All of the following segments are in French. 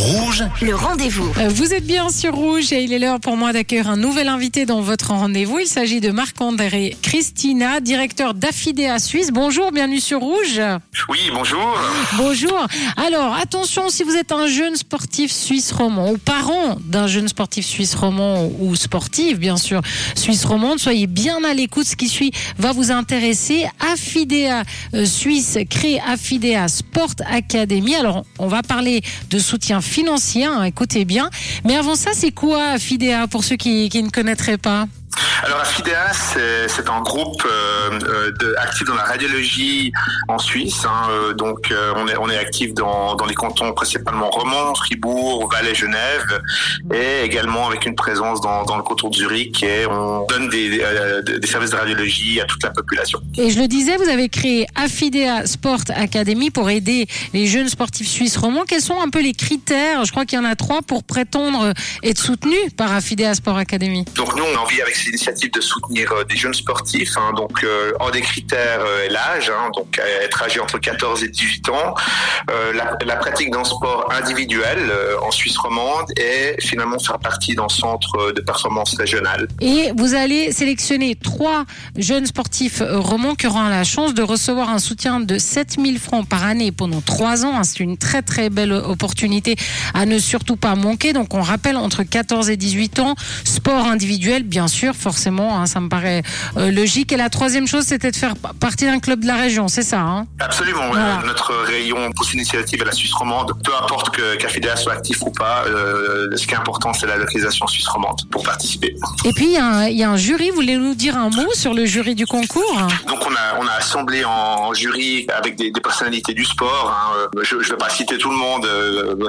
Rouge, Le rendez-vous. Euh, Vous êtes bien sur Rouge et il est l'heure pour moi d'accueillir un nouvel invité dans votre rendez-vous. Il s'agit de Marc-André Christina, directeur d'Affidea Suisse. Bonjour, bienvenue sur Rouge. Oui, bonjour. Bonjour. Alors, attention, si vous êtes un jeune sportif suisse romand ou parent d'un jeune sportif suisse romand ou sportif, bien sûr, suisse romande, soyez bien à l'écoute. Ce qui suit va vous intéresser. Affidea euh, Suisse crée Affidea Sport Academy. Alors, on va parler de soutien financier, hein, écoutez bien. Mais avant ça, c'est quoi Affidea pour ceux qui, qui ne connaîtraient pas? Alors Affidea, c'est un groupe euh, euh, de, actif dans la radiologie en Suisse. hein, euh, donc euh, on est on est actif dans, dans les cantons principalement Romans, Fribourg, Valais, Genève, et également avec une présence dans, dans le canton de Zurich. Et on donne des, euh, des services de radiologie à toute la population. Et je le disais, vous avez créé Affidea Sport Academy pour aider les jeunes sportifs suisses romans. Quels sont un peu les critères? Je crois qu'il y en a trois pour prétendre être soutenu par Affidea Sport Academy. Donc nous, on a envie avec cette initiative de soutenir euh, des jeunes sportifs. hein. donc euh, un des critères euh, est l'âge, hein, donc euh, être âgé entre 14 et 18 ans, euh, la, la pratique d'un sport individuel euh, en Suisse romande et finalement faire partie d'un centre euh, de performance régionale. Et vous allez sélectionner trois jeunes sportifs euh, romans qui auront la chance de recevoir un soutien de 7000 francs par année pendant trois ans. C'est une très très belle opportunité à ne surtout pas manquer. Donc on rappelle entre 14 et 18 ans, sport individuel, bien sûr, forcément, hein, ça me paraît euh, logique. Et la troisième chose, c'était de faire pa- partie d'un club de la région, c'est ça hein? Absolument. Voilà. notre rayon cette initiative est la Suisse romande. Peu importe que qu'Affidea soit actif ou pas, euh, ce qui est important, c'est la localisation suisse romande pour participer. Et puis il y, a un- il y a un jury. Vous voulez nous dire un mot sur le jury du concours? Donc on a on a assemblé en jury avec des, des personnalités du sport. hein. Euh, Je ne vais pas citer tout le monde.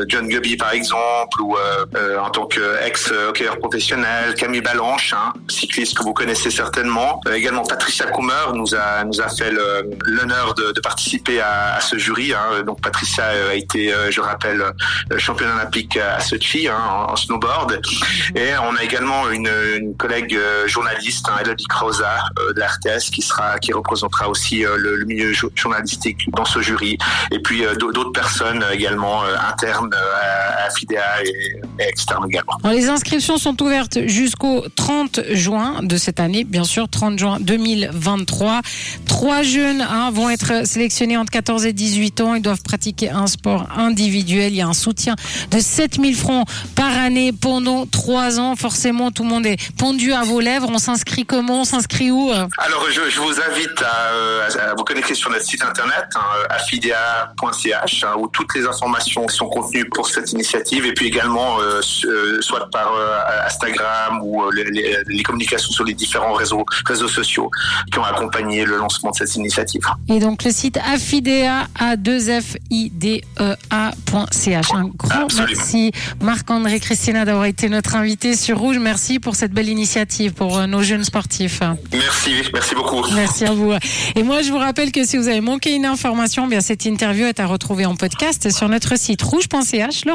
John Gubby par exemple, ou euh, en tant qu'ex hockeyeur professionnel, Camille Balanche, hein, cycliste que vous connaissez certainement. Euh, également Patricia Kummer nous a nous a fait l'honneur de, de participer à, à ce jury. hein. Donc Patricia euh, a été, euh, je rappelle, euh, championne olympique à Sochi hein, en, snowboard. Et on a également une, une collègue euh, journaliste, hein, Elodie euh, de la RTS, qui sera, qui représentera aussi euh, le, le milieu jo- journalistique dans ce jury. Et puis euh, d'au- d'autres personnes euh, également euh, internes euh, à, à Fidea et, et externes également. Les inscriptions sont ouvertes jusqu'au 30 juin de cette année, bien sûr, 30 juin 2023. Trois jeunes hein, vont être sélectionnés entre 14 et 18 ans. Ils doivent pratiquer un sport individuel. Il y a un soutien de 7000 francs par année pendant trois ans. Forcément, tout le monde est pendu à vos lèvres. On s'inscrit comment? On s'inscrit où euh? Alors je, vous invite à, euh, à vous connecter sur notre site internet hein, hein, où toutes les informations sont contenues pour cette initiative et puis également euh, soit par Instagram ou les communications sur les différents réseaux réseaux sociaux qui ont accompagné le lancement de cette initiative. Et donc, le site affidea, a 2 f i d e. Un grand Absolument. merci, Marc-André Christina, d'avoir été notre invité sur Rouge. Merci pour cette belle initiative pour euh, nos jeunes sportifs. Merci, merci beaucoup. Merci à vous. Et moi, je vous rappelle que si vous avez manqué une information, bien cette interview est à retrouver en podcast sur notre site rouge.ch. Rendez-